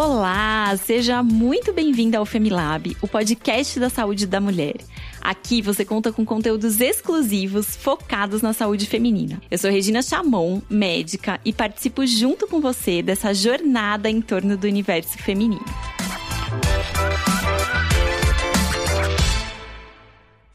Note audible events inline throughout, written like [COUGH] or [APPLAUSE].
Olá, seja muito bem-vinda ao Femilab, o podcast da saúde da mulher. Aqui você conta com conteúdos exclusivos focados na saúde feminina. Eu sou Regina Chamon, médica, e participo junto com você dessa jornada em torno do universo feminino.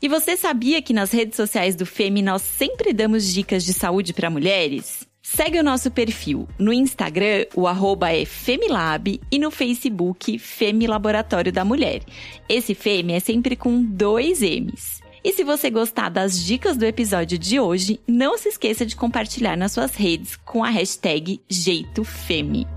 E você sabia que nas redes sociais do Femi nós sempre damos dicas de saúde para mulheres? Segue o nosso perfil. No Instagram, o arroba é Femilab e no Facebook, Femi Laboratório da Mulher. Esse Femi é sempre com dois M's. E se você gostar das dicas do episódio de hoje, não se esqueça de compartilhar nas suas redes com a hashtag JeitoFemi.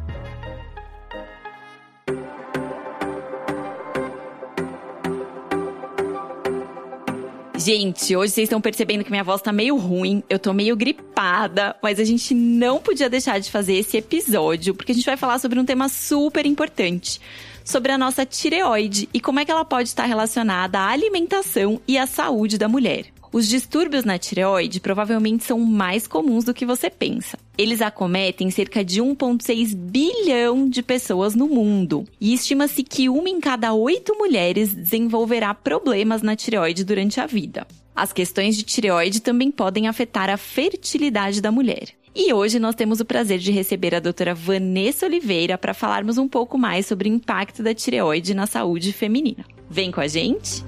Gente, hoje vocês estão percebendo que minha voz tá meio ruim, eu tô meio gripada, mas a gente não podia deixar de fazer esse episódio, porque a gente vai falar sobre um tema super importante. Sobre a nossa tireoide e como é que ela pode estar relacionada à alimentação e à saúde da mulher. Os distúrbios na tireoide provavelmente são mais comuns do que você pensa. Eles acometem cerca de 1,6 bilhão de pessoas no mundo. E estima-se que uma em cada oito mulheres desenvolverá problemas na tireoide durante a vida. As questões de tireoide também podem afetar a fertilidade da mulher. E hoje nós temos o prazer de receber a doutora Vanessa Oliveira para falarmos um pouco mais sobre o impacto da tireoide na saúde feminina. Vem com a gente?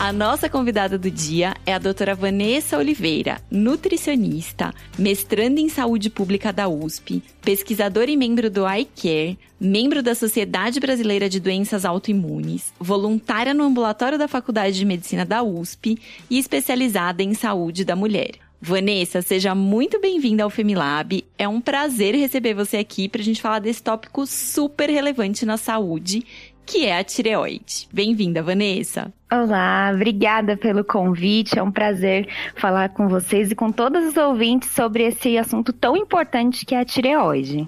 A nossa convidada do dia é a doutora Vanessa Oliveira, nutricionista, mestranda em saúde pública da USP, pesquisadora e membro do iCare, membro da Sociedade Brasileira de Doenças Autoimunes, voluntária no ambulatório da Faculdade de Medicina da USP e especializada em saúde da mulher. Vanessa, seja muito bem-vinda ao Femilab. É um prazer receber você aqui para a gente falar desse tópico super relevante na saúde que é a tireoide. Bem-vinda, Vanessa. Olá, obrigada pelo convite. É um prazer falar com vocês e com todos os ouvintes sobre esse assunto tão importante que é a tireoide.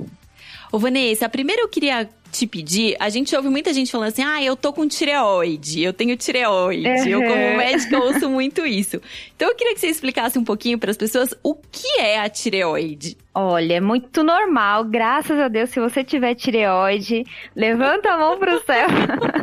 Ô, Vanessa, primeiro eu queria te pedir, a gente ouve muita gente falando assim: ah, eu tô com tireoide, eu tenho tireoide. Uhum. Eu, como médica, ouço muito isso. Então, eu queria que você explicasse um pouquinho para as pessoas o que é a tireoide. Olha, é muito normal, graças a Deus, se você tiver tireoide, levanta a mão pro céu,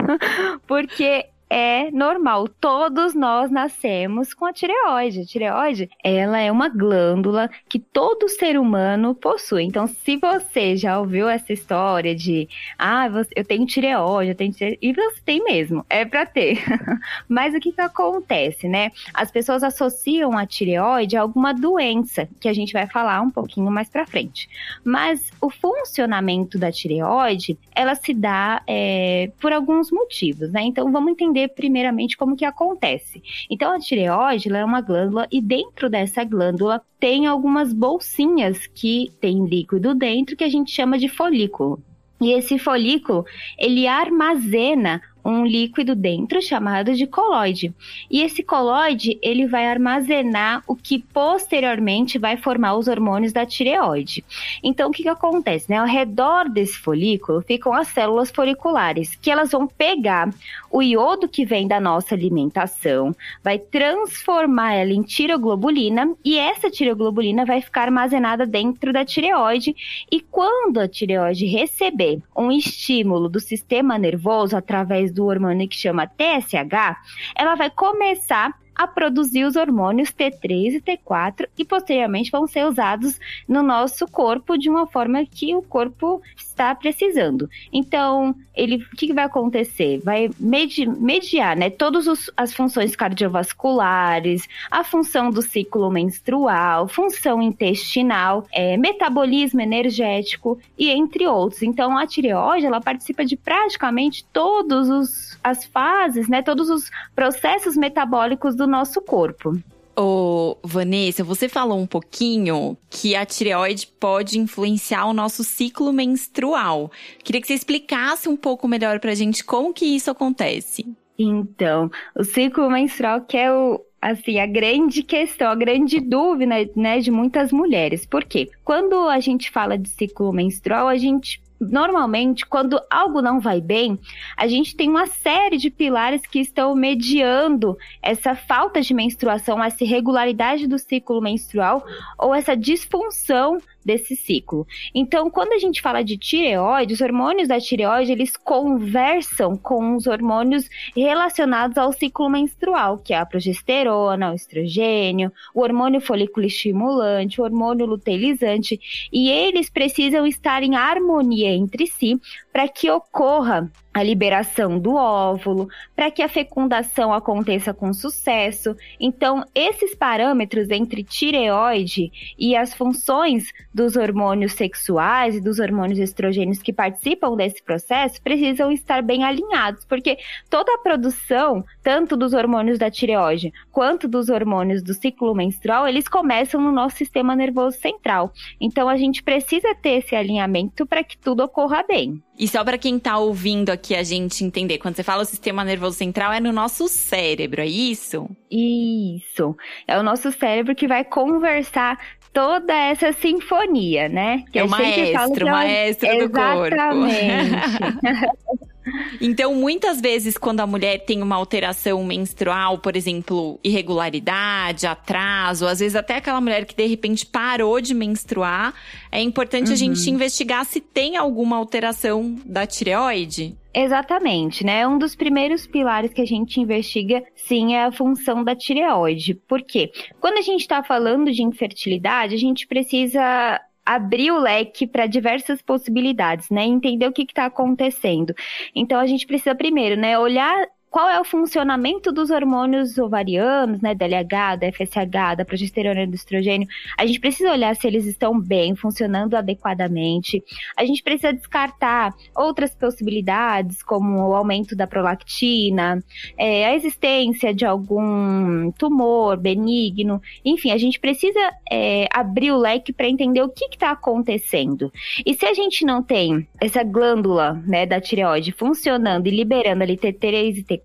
[LAUGHS] porque é normal. Todos nós nascemos com a tireoide. A tireoide, ela é uma glândula que todo ser humano possui. Então, se você já ouviu essa história de, ah, eu tenho tireoide, eu tenho tireoide, e você tem mesmo, é para ter. [LAUGHS] Mas o que que acontece, né? As pessoas associam a tireoide a alguma doença, que a gente vai falar um pouquinho mais para frente. Mas o funcionamento da tireoide, ela se dá é, por alguns motivos, né? Então, vamos entender entender primeiramente como que acontece. Então a tireoide é uma glândula e dentro dessa glândula tem algumas bolsinhas que tem líquido dentro que a gente chama de folículo. E esse folículo, ele armazena um líquido dentro chamado de coloide. E esse coloide, ele vai armazenar o que posteriormente vai formar os hormônios da tireoide. Então, o que, que acontece? Né? Ao redor desse folículo ficam as células foliculares, que elas vão pegar o iodo que vem da nossa alimentação, vai transformar ela em tireoglobulina e essa tireoglobulina vai ficar armazenada dentro da tireoide. E quando a tireoide receber um estímulo do sistema nervoso através do hormônio que chama TSH, ela vai começar a produzir os hormônios T3 e T4 e posteriormente vão ser usados no nosso corpo de uma forma que o corpo está precisando. Então, ele, o que, vai acontecer? Vai medi, mediar, né, todas as funções cardiovasculares, a função do ciclo menstrual, função intestinal, é, metabolismo energético e entre outros. Então, a tireoide, ela participa de praticamente todos os as fases, né, todos os processos metabólicos do nosso corpo. Ô, Vanessa, você falou um pouquinho que a tireoide pode influenciar o nosso ciclo menstrual. Queria que você explicasse um pouco melhor pra gente como que isso acontece. Então, o ciclo menstrual que é o, assim, a grande questão, a grande dúvida, né, de muitas mulheres. Por quê? Quando a gente fala de ciclo menstrual, a gente normalmente, quando algo não vai bem, a gente tem uma série de pilares que estão mediando essa falta de menstruação, essa irregularidade do ciclo menstrual ou essa disfunção desse ciclo. Então, quando a gente fala de tireoide, os hormônios da tireoide, eles conversam com os hormônios relacionados ao ciclo menstrual, que é a progesterona, o estrogênio, o hormônio folículo estimulante, o hormônio luteinizante, e eles precisam estar em harmonia entre si para que ocorra a liberação do óvulo, para que a fecundação aconteça com sucesso. Então, esses parâmetros entre tireoide e as funções dos hormônios sexuais e dos hormônios estrogênios que participam desse processo precisam estar bem alinhados, porque toda a produção, tanto dos hormônios da tireoide quanto dos hormônios do ciclo menstrual, eles começam no nosso sistema nervoso central. Então, a gente precisa ter esse alinhamento para que tudo ocorra bem. E só para quem tá ouvindo aqui a gente entender, quando você fala o sistema nervoso central, é no nosso cérebro, é isso? Isso. É o nosso cérebro que vai conversar toda essa sinfonia, né? Que é o maestro, o maestro do corpo. Exatamente. [LAUGHS] Então, muitas vezes, quando a mulher tem uma alteração menstrual, por exemplo, irregularidade, atraso, às vezes até aquela mulher que de repente parou de menstruar, é importante uhum. a gente investigar se tem alguma alteração da tireoide. Exatamente, né? Um dos primeiros pilares que a gente investiga, sim, é a função da tireoide. Por quê? Quando a gente está falando de infertilidade, a gente precisa abrir o leque para diversas possibilidades, né? Entender o que está acontecendo. Então a gente precisa primeiro, né, olhar qual é o funcionamento dos hormônios ovarianos, né, DLH, da FSH, da progesterona e do estrogênio. A gente precisa olhar se eles estão bem, funcionando adequadamente. A gente precisa descartar outras possibilidades, como o aumento da prolactina, é, a existência de algum tumor benigno. Enfim, a gente precisa é, abrir o leque para entender o que está acontecendo. E se a gente não tem essa glândula né, da tireoide funcionando e liberando ali T3 e T4,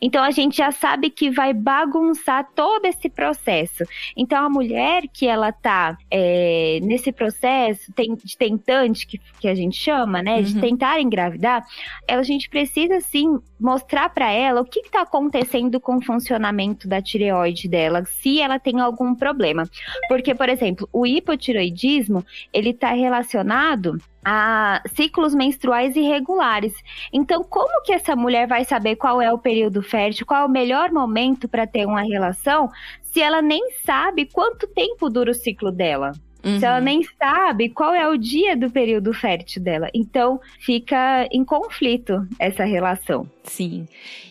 então a gente já sabe que vai bagunçar todo esse processo. Então a mulher que ela tá é, nesse processo de tentante, que, que a gente chama, né, de uhum. tentar engravidar, a gente precisa sim mostrar para ela o que está acontecendo com o funcionamento da tireoide dela, se ela tem algum problema. Porque, por exemplo, o hipotiroidismo, ele está relacionado a ciclos menstruais irregulares. Então, como que essa mulher vai saber qual é o período fértil, qual é o melhor momento para ter uma relação, se ela nem sabe quanto tempo dura o ciclo dela? Uhum. Se ela uhum. nem sabe qual é o dia do período fértil dela. Então, fica em conflito essa relação. Sim.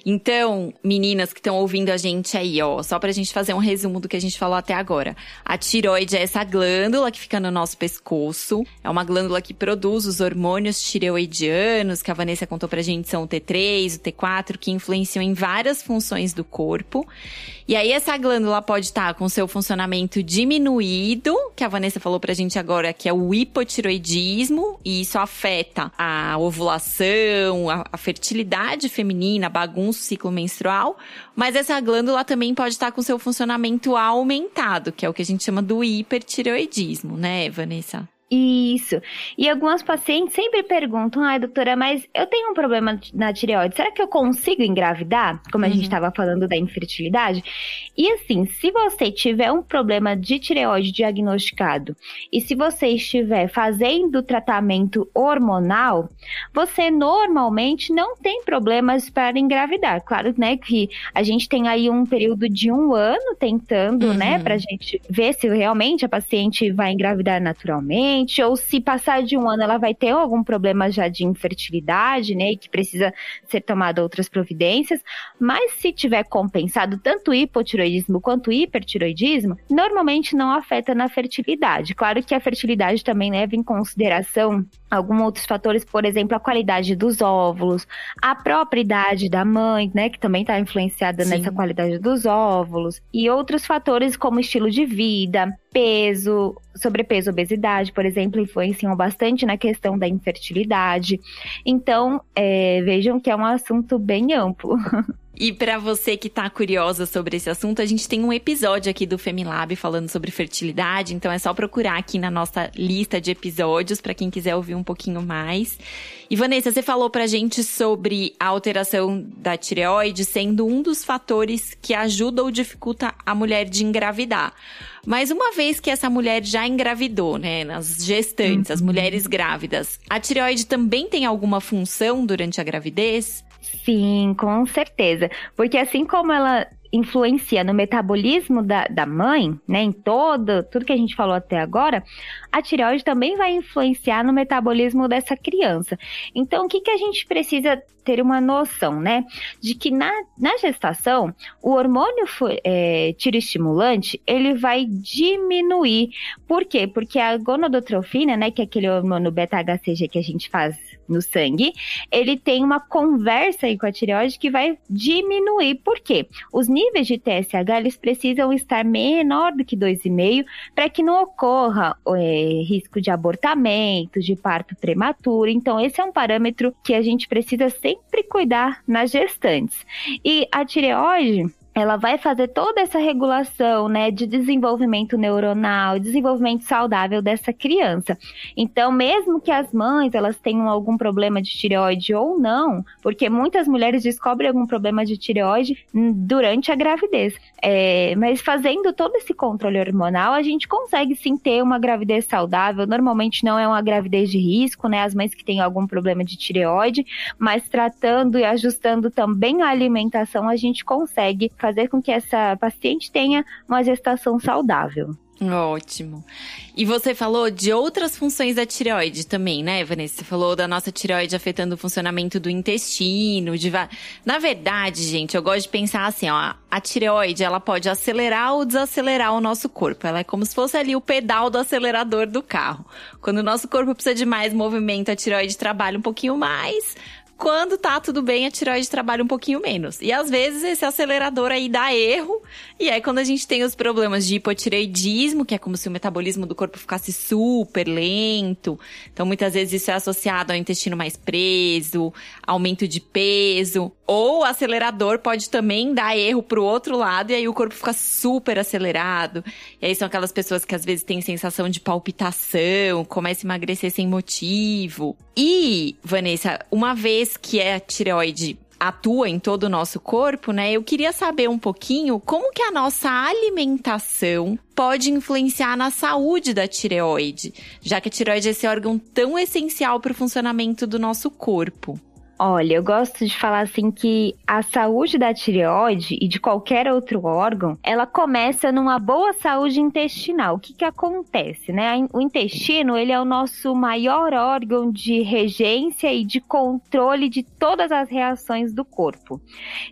Então, meninas que estão ouvindo a gente aí, ó, só pra gente fazer um resumo do que a gente falou até agora. A tiroide é essa glândula que fica no nosso pescoço. É uma glândula que produz os hormônios tireoidianos, que a Vanessa contou pra gente, são o T3, o T4, que influenciam em várias funções do corpo. E aí, essa glândula pode estar com seu funcionamento diminuído, que a Vanessa falou pra gente agora, que é o hipotiroidismo, e isso afeta a ovulação, a, a fertilidade feminina feminina, bagunça o ciclo menstrual, mas essa glândula também pode estar com seu funcionamento aumentado, que é o que a gente chama do hipertireoidismo, né, Vanessa? Isso. E algumas pacientes sempre perguntam: ai, doutora, mas eu tenho um problema na tireoide, será que eu consigo engravidar? Como a uhum. gente estava falando da infertilidade. E assim, se você tiver um problema de tireoide diagnosticado e se você estiver fazendo tratamento hormonal, você normalmente não tem problemas para engravidar. Claro, né, que a gente tem aí um período de um ano tentando, né, uhum. né, pra gente ver se realmente a paciente vai engravidar naturalmente ou se passar de um ano ela vai ter algum problema já de infertilidade, né, e que precisa ser tomada outras providências, mas se tiver compensado tanto o hipotiroidismo quanto o hipertiroidismo, normalmente não afeta na fertilidade. Claro que a fertilidade também leva em consideração alguns outros fatores, por exemplo, a qualidade dos óvulos, a própria idade da mãe, né, que também está influenciada Sim. nessa qualidade dos óvulos, e outros fatores como estilo de vida, peso, sobrepeso, obesidade, por exemplo, influenciam bastante na questão da infertilidade. Então, é, vejam que é um assunto bem amplo. [LAUGHS] E para você que tá curiosa sobre esse assunto, a gente tem um episódio aqui do Femilab falando sobre fertilidade, então é só procurar aqui na nossa lista de episódios para quem quiser ouvir um pouquinho mais. E Vanessa, você falou pra gente sobre a alteração da tireoide sendo um dos fatores que ajuda ou dificulta a mulher de engravidar. Mas uma vez que essa mulher já engravidou, né, nas gestantes, as uhum. mulheres grávidas, a tireoide também tem alguma função durante a gravidez? Sim, com certeza. Porque assim como ela influencia no metabolismo da, da mãe, né, em todo, tudo que a gente falou até agora, a tireoide também vai influenciar no metabolismo dessa criança. Então, o que, que a gente precisa ter uma noção, né? De que na, na gestação, o hormônio é, tiroestimulante, ele vai diminuir. Por quê? Porque a gonadotrofina, né, que é aquele hormônio beta-HCG que a gente faz no sangue, ele tem uma conversa aí com a tireoide que vai diminuir. Por quê? Os níveis de TSH, eles precisam estar menor do que 2,5 para que não ocorra é, risco de abortamento, de parto prematuro. Então, esse é um parâmetro que a gente precisa sempre cuidar nas gestantes. E a tireoide, ela vai fazer toda essa regulação, né, de desenvolvimento neuronal, desenvolvimento saudável dessa criança. Então, mesmo que as mães elas tenham algum problema de tireoide ou não, porque muitas mulheres descobrem algum problema de tireoide durante a gravidez, é, mas fazendo todo esse controle hormonal, a gente consegue sim ter uma gravidez saudável. Normalmente não é uma gravidez de risco, né, as mães que têm algum problema de tireoide, mas tratando e ajustando também a alimentação, a gente consegue fazer com que essa paciente tenha uma gestação saudável. Ótimo. E você falou de outras funções da tireoide também, né, Vanessa? Você falou da nossa tireoide afetando o funcionamento do intestino. De. Na verdade, gente, eu gosto de pensar assim, ó. A tireoide, ela pode acelerar ou desacelerar o nosso corpo. Ela é como se fosse ali o pedal do acelerador do carro. Quando o nosso corpo precisa de mais movimento, a tireoide trabalha um pouquinho mais. Quando tá tudo bem, a tireoide trabalha um pouquinho menos. E às vezes esse acelerador aí dá erro. E é quando a gente tem os problemas de hipotireoidismo, que é como se o metabolismo do corpo ficasse super lento. Então muitas vezes isso é associado ao intestino mais preso, aumento de peso. Ou o acelerador pode também dar erro pro outro lado e aí o corpo fica super acelerado. E aí são aquelas pessoas que às vezes têm sensação de palpitação, começam a emagrecer sem motivo. E, Vanessa, uma vez que a tireoide atua em todo o nosso corpo, né? Eu queria saber um pouquinho como que a nossa alimentação pode influenciar na saúde da tireoide, já que a tireoide é esse órgão tão essencial para o funcionamento do nosso corpo. Olha, eu gosto de falar assim que a saúde da tireoide e de qualquer outro órgão, ela começa numa boa saúde intestinal. O que que acontece, né? O intestino, ele é o nosso maior órgão de regência e de controle de todas as reações do corpo.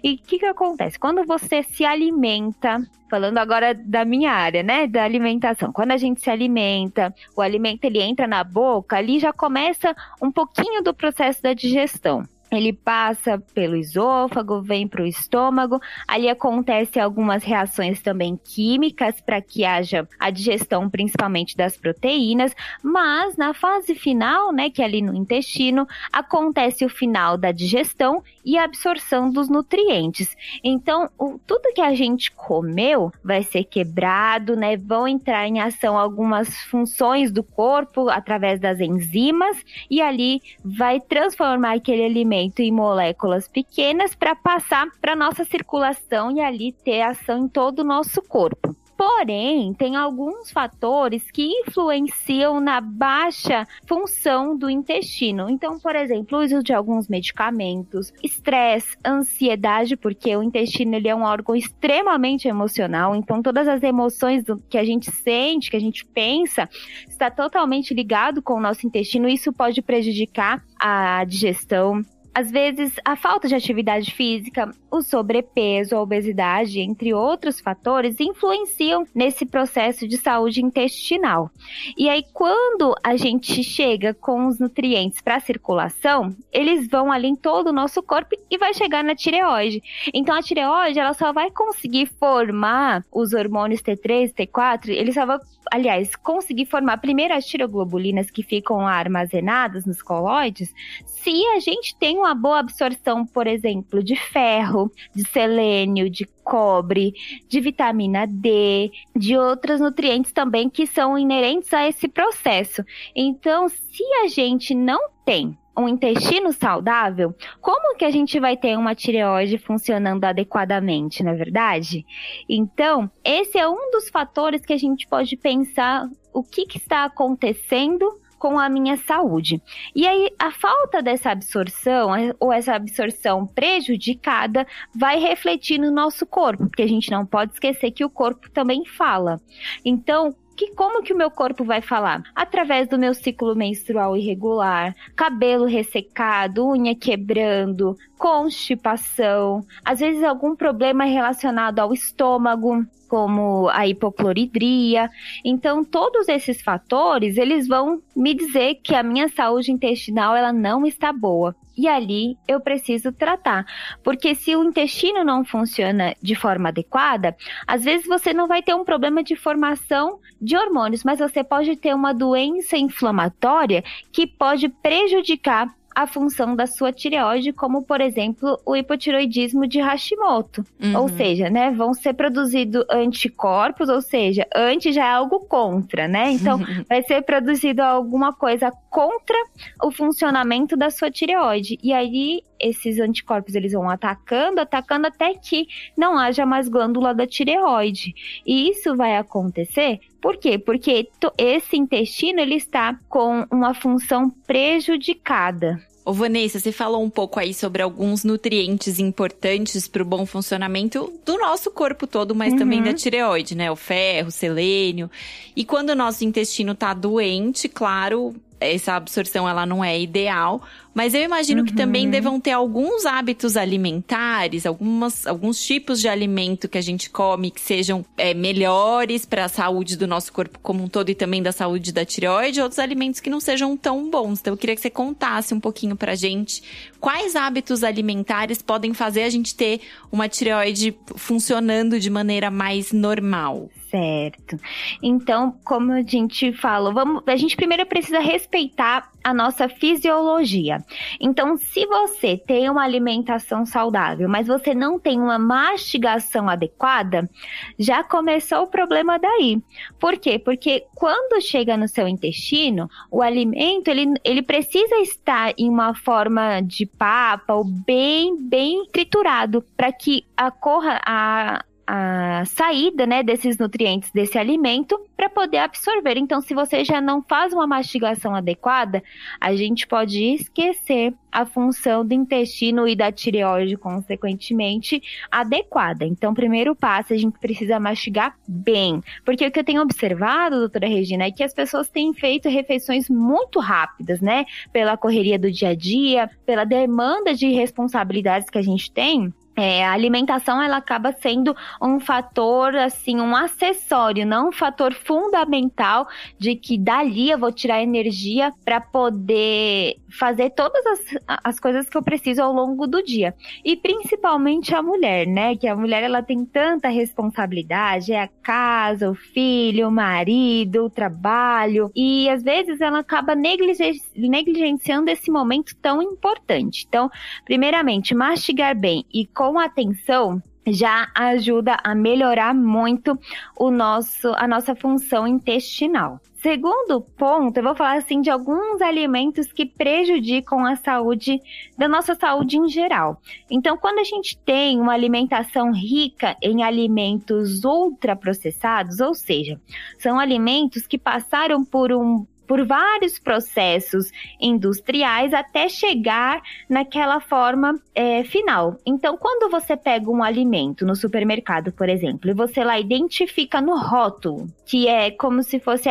E o que que acontece? Quando você se alimenta falando agora da minha área, né, da alimentação. Quando a gente se alimenta, o alimento ele entra na boca, ali já começa um pouquinho do processo da digestão ele passa pelo esôfago, vem para o estômago. Ali acontece algumas reações também químicas para que haja a digestão, principalmente das proteínas. Mas na fase final, né, que é ali no intestino, acontece o final da digestão e a absorção dos nutrientes. Então, o, tudo que a gente comeu vai ser quebrado, né? Vão entrar em ação algumas funções do corpo através das enzimas e ali vai transformar aquele alimento em moléculas pequenas para passar para nossa circulação e ali ter ação em todo o nosso corpo. Porém, tem alguns fatores que influenciam na baixa função do intestino. Então, por exemplo, o uso de alguns medicamentos, estresse, ansiedade, porque o intestino ele é um órgão extremamente emocional. Então, todas as emoções que a gente sente, que a gente pensa, está totalmente ligado com o nosso intestino. Isso pode prejudicar a digestão, às vezes, a falta de atividade física, o sobrepeso, a obesidade, entre outros fatores, influenciam nesse processo de saúde intestinal. E aí, quando a gente chega com os nutrientes para a circulação, eles vão ali em todo o nosso corpo e vai chegar na tireoide. Então, a tireoide, ela só vai conseguir formar os hormônios T3, T4, ele só vai, aliás, conseguir formar primeiro as tiroglobulinas que ficam armazenadas nos colóides, se a gente tem uma boa absorção, por exemplo, de ferro, de selênio, de cobre, de vitamina D, de outros nutrientes também que são inerentes a esse processo. Então, se a gente não tem um intestino saudável, como que a gente vai ter uma tireoide funcionando adequadamente, não é verdade? Então, esse é um dos fatores que a gente pode pensar o que, que está acontecendo com a minha saúde. E aí, a falta dessa absorção, ou essa absorção prejudicada, vai refletir no nosso corpo, porque a gente não pode esquecer que o corpo também fala. Então, que como que o meu corpo vai falar? Através do meu ciclo menstrual irregular, cabelo ressecado, unha quebrando, constipação, às vezes algum problema relacionado ao estômago, como a hipocloridria. Então, todos esses fatores, eles vão me dizer que a minha saúde intestinal ela não está boa. E ali eu preciso tratar, porque se o intestino não funciona de forma adequada, às vezes você não vai ter um problema de formação de hormônios, mas você pode ter uma doença inflamatória que pode prejudicar a função da sua tireoide, como por exemplo o hipotiroidismo de Hashimoto. Uhum. Ou seja, né, vão ser produzidos anticorpos, ou seja, anti já é algo contra, né? Então [LAUGHS] vai ser produzido alguma coisa contra o funcionamento da sua tireoide. E aí esses anticorpos eles vão atacando, atacando até que não haja mais glândula da tireoide. E isso vai acontecer por quê? Porque esse intestino ele está com uma função prejudicada. Ô Vanessa, você falou um pouco aí sobre alguns nutrientes importantes para o bom funcionamento do nosso corpo todo, mas uhum. também da tireoide, né? O ferro, o selênio. E quando o nosso intestino está doente, claro, essa absorção ela não é ideal, mas eu imagino uhum. que também uhum. devam ter alguns hábitos alimentares, algumas, alguns tipos de alimento que a gente come que sejam é, melhores para a saúde do nosso corpo como um todo e também da saúde da tireoide, outros alimentos que não sejam tão bons. Então eu queria que você contasse um pouquinho pra gente quais hábitos alimentares podem fazer a gente ter uma tireoide funcionando de maneira mais normal. Certo. Então, como a gente falou, vamos, a gente primeiro precisa respeitar a nossa fisiologia. Então, se você tem uma alimentação saudável, mas você não tem uma mastigação adequada, já começou o problema daí. Por quê? Porque quando chega no seu intestino, o alimento ele, ele precisa estar em uma forma de papa ou bem, bem triturado para que ocorra a a saída né, desses nutrientes desse alimento para poder absorver. Então, se você já não faz uma mastigação adequada, a gente pode esquecer a função do intestino e da tireoide, consequentemente, adequada. Então, primeiro passo, a gente precisa mastigar bem. Porque o que eu tenho observado, doutora Regina, é que as pessoas têm feito refeições muito rápidas, né? Pela correria do dia a dia, pela demanda de responsabilidades que a gente tem. É, a alimentação ela acaba sendo um fator, assim, um acessório, não um fator fundamental de que dali eu vou tirar energia para poder fazer todas as, as coisas que eu preciso ao longo do dia. E principalmente a mulher, né? Que a mulher ela tem tanta responsabilidade, é a casa, o filho, o marido, o trabalho, e às vezes ela acaba negligenciando esse momento tão importante. Então, primeiramente, mastigar bem e com atenção já ajuda a melhorar muito o nosso, a nossa função intestinal. Segundo ponto, eu vou falar assim de alguns alimentos que prejudicam a saúde da nossa saúde em geral. Então, quando a gente tem uma alimentação rica em alimentos ultraprocessados, ou seja, são alimentos que passaram por um por vários processos industriais até chegar naquela forma é, final. Então, quando você pega um alimento no supermercado, por exemplo, e você lá identifica no rótulo, que é como se fosse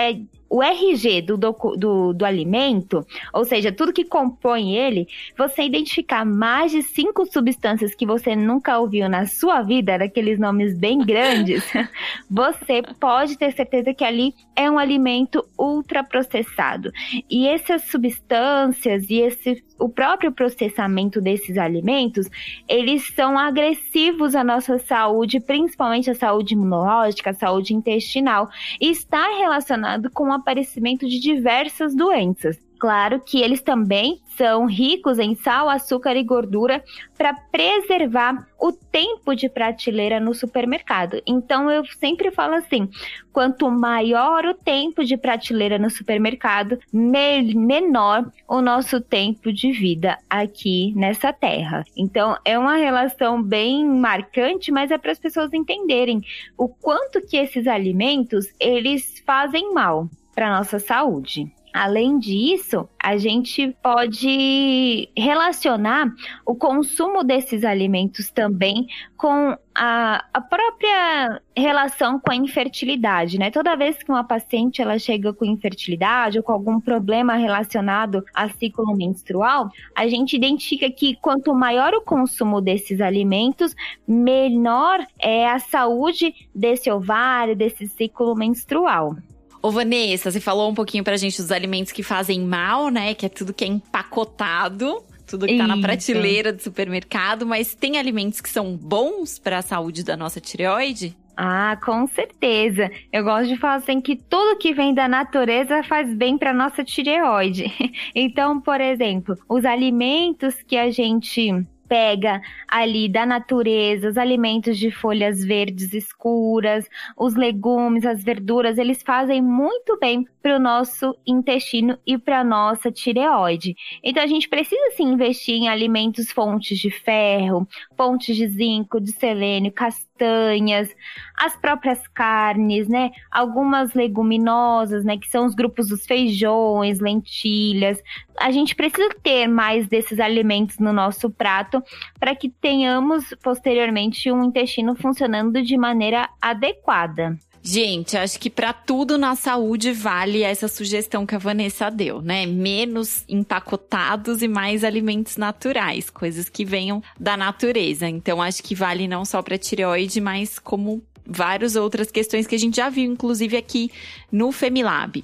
o RG do, do, do, do, alimento, ou seja, tudo que compõe ele, você identificar mais de cinco substâncias que você nunca ouviu na sua vida, daqueles nomes bem [LAUGHS] grandes, você pode ter certeza que ali é um alimento ultraprocessado. E essas substâncias e esse o próprio processamento desses alimentos, eles são agressivos à nossa saúde, principalmente a saúde imunológica, a saúde intestinal, e está relacionado com o aparecimento de diversas doenças. Claro que eles também são ricos em sal, açúcar e gordura para preservar o tempo de prateleira no supermercado. Então eu sempre falo assim: quanto maior o tempo de prateleira no supermercado, me menor o nosso tempo de vida aqui nessa terra. Então é uma relação bem marcante, mas é para as pessoas entenderem o quanto que esses alimentos eles fazem mal para nossa saúde. Além disso, a gente pode relacionar o consumo desses alimentos também com a, a, própria relação com a infertilidade, né? Toda vez que uma paciente ela chega com infertilidade ou com algum problema relacionado a ciclo menstrual, a gente identifica que quanto maior o consumo desses alimentos, menor é a saúde desse ovário, desse ciclo menstrual. Ô, Vanessa, você falou um pouquinho pra gente dos alimentos que fazem mal, né? Que é tudo que é empacotado. Tudo que tá Isso. na prateleira do supermercado, mas tem alimentos que são bons para a saúde da nossa tireoide? Ah, com certeza. Eu gosto de falar assim que tudo que vem da natureza faz bem para nossa tireoide. [LAUGHS] Então, por exemplo, os alimentos que a gente pega ali da natureza, os alimentos de folhas verdes escuras, os legumes, as verduras, eles fazem muito bem para o nosso intestino e para nossa tireoide. Então a gente precisa sim investir em alimentos fontes de ferro, fontes de zinco, de selênio, castanhas, as próprias carnes, né? Algumas leguminosas, né? Que são os grupos dos feijões, lentilhas. A gente precisa ter mais desses alimentos no nosso prato para que tenhamos posteriormente um intestino funcionando de maneira adequada. Gente, acho que para tudo na saúde vale essa sugestão que a Vanessa deu, né? Menos empacotados e mais alimentos naturais, coisas que venham da natureza. Então acho que vale não só para tireoide, mas como várias outras questões que a gente já viu, inclusive aqui no Femilab.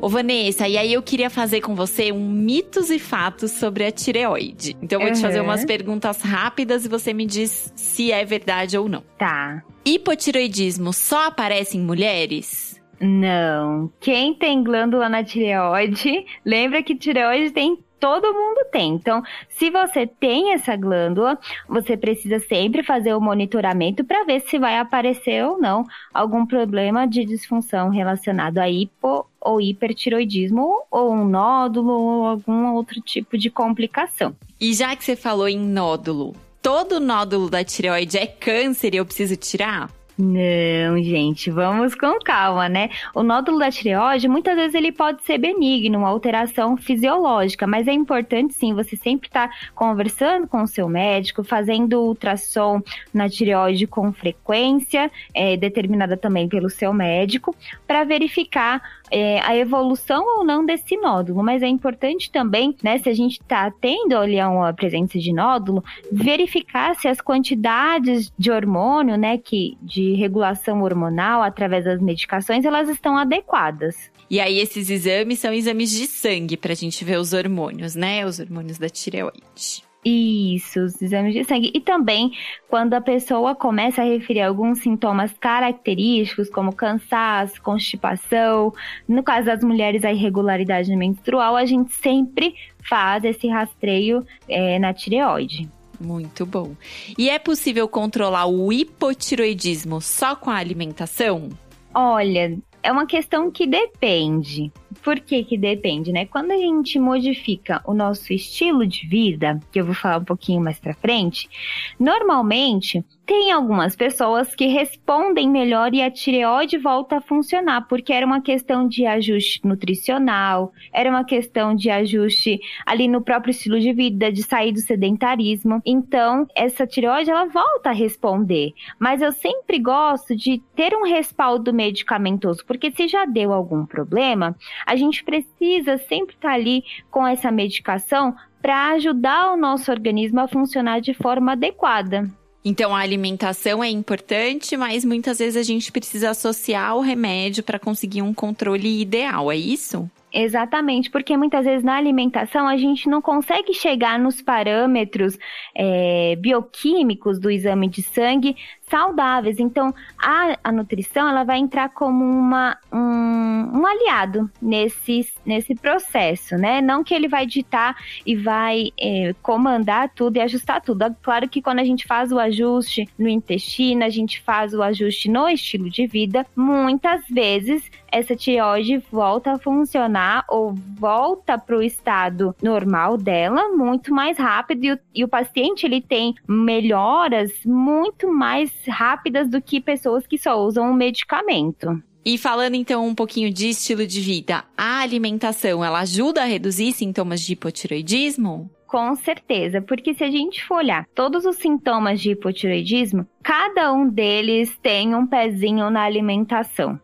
Ô, Vanessa, e aí eu queria fazer com você um mitos e fatos sobre a tireoide. Então eu vou uhum. te fazer umas perguntas rápidas e você me diz se é verdade ou não. Tá. Hipotireoidismo só aparece em mulheres? Não. Quem tem glândula na tireoide, lembra que tireoide tem todo mundo tem. Então, se você tem essa glândula, você precisa sempre fazer o monitoramento para ver se vai aparecer ou não algum problema de disfunção relacionado a hipo ou hipertiroidismo ou um nódulo ou algum outro tipo de complicação. E já que você falou em nódulo, todo nódulo da tireoide é câncer e eu preciso tirar? Não, gente, vamos com calma, né? O nódulo da tireoide, muitas vezes ele pode ser benigno, uma alteração fisiológica, mas é importante sim você sempre estar tá conversando com o seu médico, fazendo ultrassom na tireoide com frequência, é, determinada também pelo seu médico, para verificar é, a evolução ou não desse nódulo. Mas é importante também, né, se a gente está tendo ali uma presença de nódulo, verificar se as quantidades de hormônio, né, que de regulação hormonal através das medicações, elas estão adequadas. E aí, esses exames são exames de sangue para a gente ver os hormônios, né? Os hormônios da tireoide. Isso, os exames de sangue. E também, quando a pessoa começa a referir alguns sintomas característicos, como cansaço, constipação, no caso das mulheres, a irregularidade menstrual, a gente sempre faz esse rastreio é, na tireoide. Muito bom. E é possível controlar o hipotiroidismo só com a alimentação? Olha, é uma questão que depende. Por que que depende, né? Quando a gente modifica o nosso estilo de vida, que eu vou falar um pouquinho mais para frente, normalmente tem algumas pessoas que respondem melhor e a tireoide volta a funcionar, porque era uma questão de ajuste nutricional, era uma questão de ajuste ali no próprio estilo de vida, de sair do sedentarismo. Então, essa tireoide ela volta a responder. Mas eu sempre gosto de ter um respaldo medicamentoso, porque se já deu algum problema, a gente precisa sempre estar ali com essa medicação para ajudar o nosso organismo a funcionar de forma adequada. Então a alimentação é importante, mas muitas vezes a gente precisa associar o remédio para conseguir um controle ideal, é isso? Exatamente, porque muitas vezes na alimentação a gente não consegue chegar nos parâmetros é, bioquímicos do exame de sangue saudáveis. Então, a, a nutrição ela vai entrar como uma, um, um aliado nesse, nesse processo, né? Não que ele vai ditar e vai é, comandar tudo e ajustar tudo. É claro que quando a gente faz o ajuste no intestino, a gente faz o ajuste no estilo de vida, muitas vezes essa tireoide volta a funcionar ou volta para o estado normal dela muito mais rápido e o, e o paciente ele tem melhoras muito mais rápidas do que pessoas que só usam o medicamento. E falando então um pouquinho de estilo de vida, a alimentação, ela ajuda a reduzir sintomas de hipotiroidismo? Com certeza, porque se a gente for olhar todos os sintomas de hipotiroidismo, cada um deles tem um pezinho na alimentação.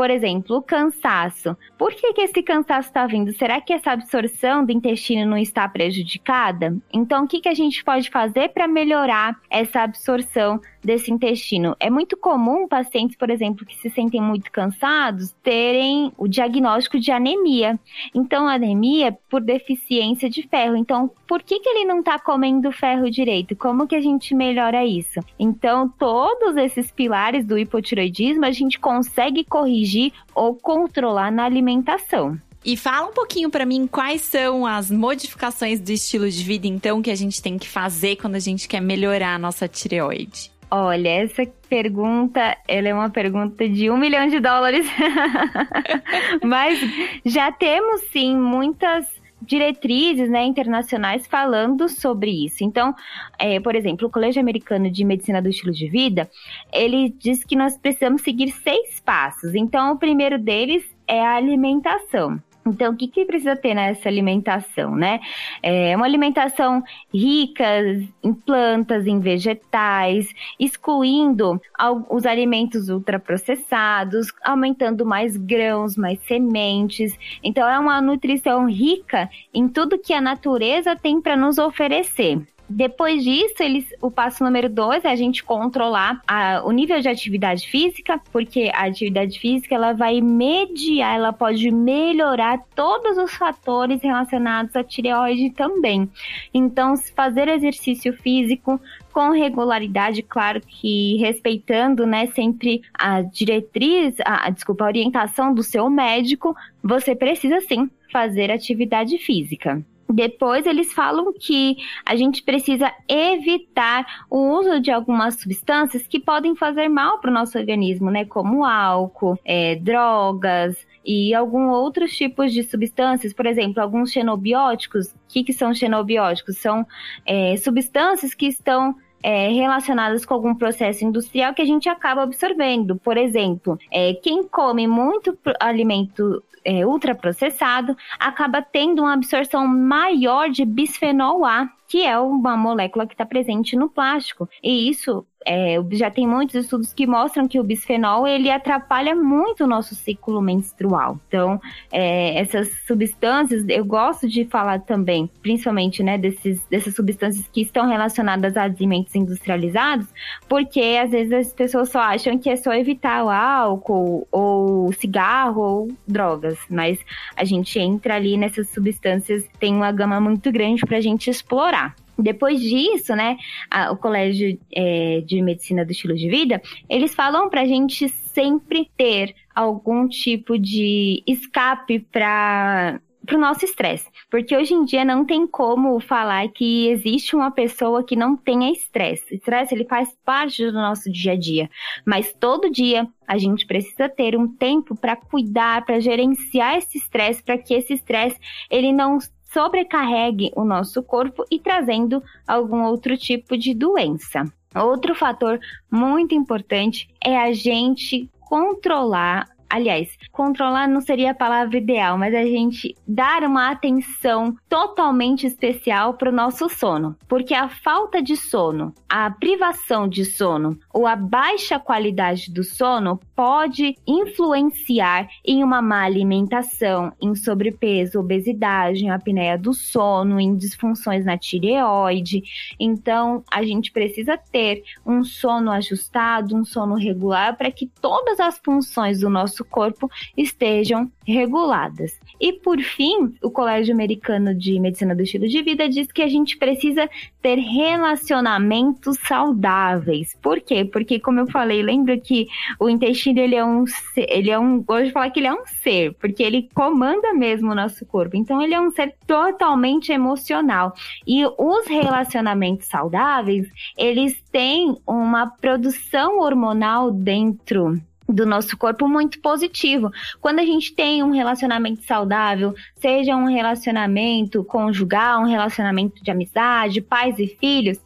Por exemplo, o cansaço. Por que, que esse cansaço está vindo? Será que essa absorção do intestino não está prejudicada? Então, o que, que a gente pode fazer para melhorar essa absorção desse intestino. É muito comum pacientes, por exemplo, que se sentem muito cansados, terem o diagnóstico de anemia. Então, anemia por deficiência de ferro. Então, por que, que ele não está comendo ferro direito? Como que a gente melhora isso? Então, todos esses pilares do hipotiroidismo a gente consegue corrigir ou controlar na alimentação. E fala um pouquinho para mim quais são as modificações do estilo de vida, então, que a gente tem que fazer quando a gente quer melhorar a nossa tireoide. Olha, essa pergunta, ela é uma pergunta de um milhão de dólares. [LAUGHS] Mas já temos sim muitas diretrizes né, internacionais falando sobre isso. Então, é, por exemplo, o Colégio Americano de Medicina do Estilo de Vida, ele diz que nós precisamos seguir seis passos. Então, o primeiro deles é a alimentação. Então, o que, que precisa ter nessa alimentação, né? É uma alimentação rica em plantas, em vegetais, excluindo os alimentos ultraprocessados, aumentando mais grãos, mais sementes. Então, é uma nutrição rica em tudo que a natureza tem para nos oferecer. Depois disso, eles, o passo número dois é a gente controlar a, o nível de atividade física, porque a atividade física ela vai mediar, ela pode melhorar todos os fatores relacionados à tireoide também. Então, fazer exercício físico com regularidade, claro que respeitando, né, sempre a diretriz, a, a desculpa, a orientação do seu médico, você precisa sim fazer atividade física. Depois eles falam que a gente precisa evitar o uso de algumas substâncias que podem fazer mal para o nosso organismo, né? Como álcool, é, drogas e alguns outros tipos de substâncias, por exemplo, alguns xenobióticos. O que, que são xenobióticos? São é, substâncias que estão é, relacionadas com algum processo industrial que a gente acaba absorvendo. Por exemplo, é, quem come muito alimento é, ultraprocessado acaba tendo uma absorção maior de bisfenol A, que é uma molécula que está presente no plástico. E isso é, já tem muitos estudos que mostram que o bisfenol ele atrapalha muito o nosso ciclo menstrual. Então, é, essas substâncias, eu gosto de falar também, principalmente, né, desses, dessas substâncias que estão relacionadas a alimentos industrializados, porque às vezes as pessoas só acham que é só evitar o álcool ou cigarro ou drogas, mas a gente entra ali nessas substâncias, tem uma gama muito grande para a gente explorar. Depois disso, né, a, o Colégio é, de Medicina do Estilo de Vida, eles falam para a gente sempre ter algum tipo de escape para o nosso estresse. Porque hoje em dia não tem como falar que existe uma pessoa que não tenha estresse. Estresse ele faz parte do nosso dia a dia, mas todo dia a gente precisa ter um tempo para cuidar, para gerenciar esse estresse, para que esse estresse ele não sobrecarregue o nosso corpo e trazendo algum outro tipo de doença. Outro fator muito importante é a gente controlar Aliás, controlar não seria a palavra ideal, mas a gente dar uma atenção totalmente especial para o nosso sono. Porque a falta de sono, a privação de sono ou a baixa qualidade do sono pode influenciar em uma má alimentação, em sobrepeso, obesidade, em apneia do sono, em disfunções na tireoide. Então, a gente precisa ter um sono ajustado, um sono regular para que todas as funções do nosso nosso corpo estejam reguladas. E por fim, o Colégio Americano de Medicina do Estilo de Vida diz que a gente precisa ter relacionamentos saudáveis. Por quê? Porque como eu falei, lembra que o intestino ele é um ele é um, de falar que ele é um ser, porque ele comanda mesmo o nosso corpo. Então ele é um ser totalmente emocional. E os relacionamentos saudáveis, eles têm uma produção hormonal dentro do nosso corpo muito positivo. Quando a gente tem um relacionamento saudável, seja um relacionamento conjugal, um relacionamento de amizade, pais e filhos,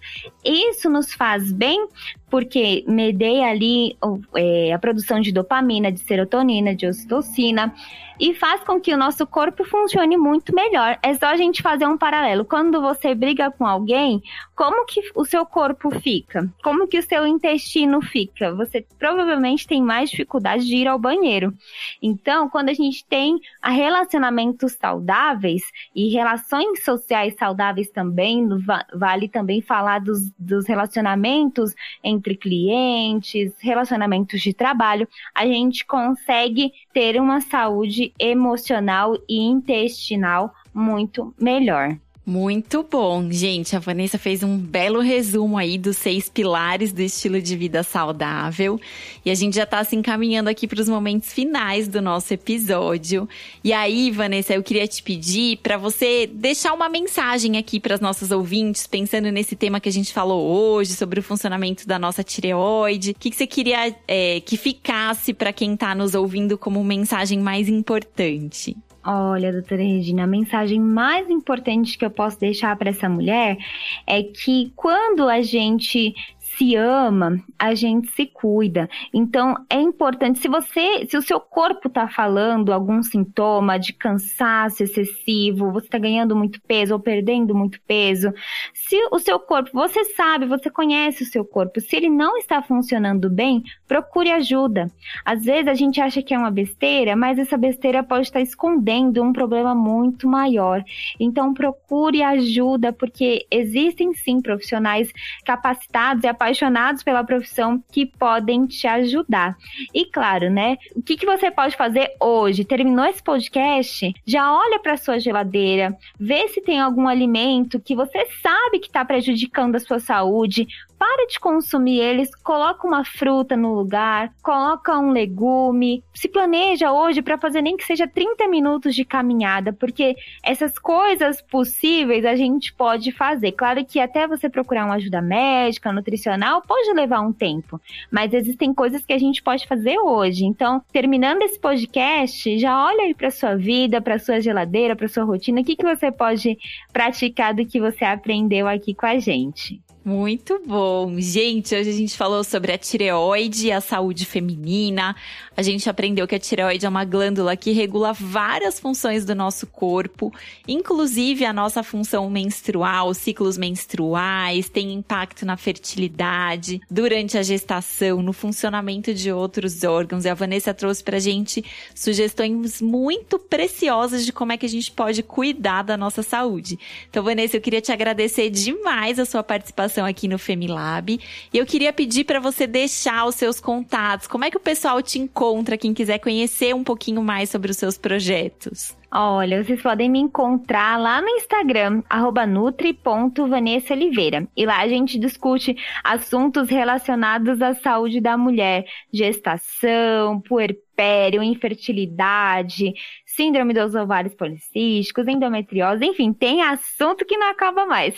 isso nos faz bem porque medeia ali é, a produção de dopamina, de serotonina, de ocitocina e faz com que o nosso corpo funcione muito melhor. É só a gente fazer um paralelo. Quando você briga com alguém, como que o seu corpo fica? Como que o seu intestino fica? Você provavelmente tem mais dificuldade de ir ao banheiro. Então, quando a gente tem relacionamentos saudáveis e relações sociais saudáveis também, vale também falar dos, dos relacionamentos entre clientes, relacionamentos de trabalho, a gente consegue ter uma saúde emocional e intestinal muito melhor. Muito bom, gente. A Vanessa fez um belo resumo aí dos seis pilares do estilo de vida saudável. E a gente já tá se encaminhando aqui para os momentos finais do nosso episódio. E aí, Vanessa, eu queria te pedir para você deixar uma mensagem aqui para as nossas ouvintes, pensando nesse tema que a gente falou hoje, sobre o funcionamento da nossa tireoide. O que, que você queria é, que ficasse para quem tá nos ouvindo como mensagem mais importante? Olha, doutora Regina, a mensagem mais importante que eu posso deixar para essa mulher é que quando a gente se ama, a gente se cuida. Então é importante se você, se o seu corpo está falando algum sintoma de cansaço excessivo, você está ganhando muito peso ou perdendo muito peso, se o seu corpo, você sabe, você conhece o seu corpo, se ele não está funcionando bem, procure ajuda. Às vezes a gente acha que é uma besteira, mas essa besteira pode estar escondendo um problema muito maior. Então procure ajuda, porque existem sim profissionais capacitados e apaixonados pela profissão que podem te ajudar. E claro, né? O que, que você pode fazer hoje? Terminou esse podcast? Já olha para sua geladeira, vê se tem algum alimento que você sabe que está prejudicando a sua saúde, para de consumir eles, coloca uma fruta no lugar, coloca um legume, se planeja hoje para fazer nem que seja 30 minutos de caminhada, porque essas coisas possíveis a gente pode fazer. Claro que até você procurar uma ajuda médica, nutricional, pode levar um tempo, mas existem coisas que a gente pode fazer hoje. Então, terminando esse podcast, já olha aí para sua vida, para sua geladeira, para sua rotina, o que, que você pode praticar do que você aprendeu aqui com a gente. Muito bom. Gente, hoje a gente falou sobre a tireoide e a saúde feminina. A gente aprendeu que a tireoide é uma glândula que regula várias funções do nosso corpo, inclusive a nossa função menstrual, ciclos menstruais, tem impacto na fertilidade, durante a gestação, no funcionamento de outros órgãos. E a Vanessa trouxe pra gente sugestões muito preciosas de como é que a gente pode cuidar da nossa saúde. Então, Vanessa, eu queria te agradecer demais a sua participação aqui no Femilab. E eu queria pedir para você deixar os seus contatos. Como é que o pessoal te encontra, quem quiser conhecer um pouquinho mais sobre os seus projetos? Olha, vocês podem me encontrar lá no Instagram, nutri.vanessaoliveira. E lá a gente discute assuntos relacionados à saúde da mulher, gestação, puerpério, infertilidade, síndrome dos ovários policísticos, endometriose, enfim, tem assunto que não acaba mais.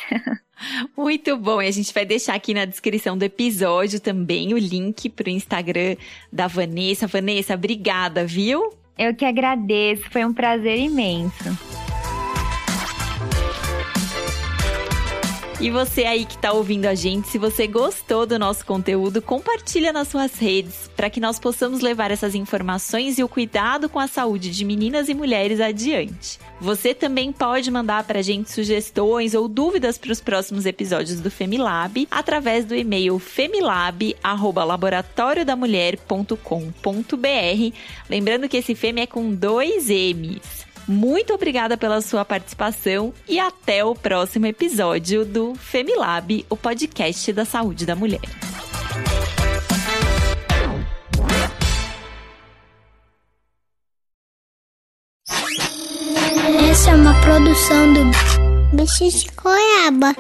[LAUGHS] Muito bom. E a gente vai deixar aqui na descrição do episódio também o link para o Instagram da Vanessa. Vanessa, obrigada, viu? Eu que agradeço, foi um prazer imenso. E você aí que está ouvindo a gente, se você gostou do nosso conteúdo, compartilha nas suas redes para que nós possamos levar essas informações e o cuidado com a saúde de meninas e mulheres adiante. Você também pode mandar para a gente sugestões ou dúvidas para os próximos episódios do Femilab através do e-mail femilab@laboratoriodamulher.com.br. Lembrando que esse Femi é com dois M's. Muito obrigada pela sua participação e até o próximo episódio do Femilab, o podcast da saúde da mulher. Essa é uma produção do Bicho de Goiaba.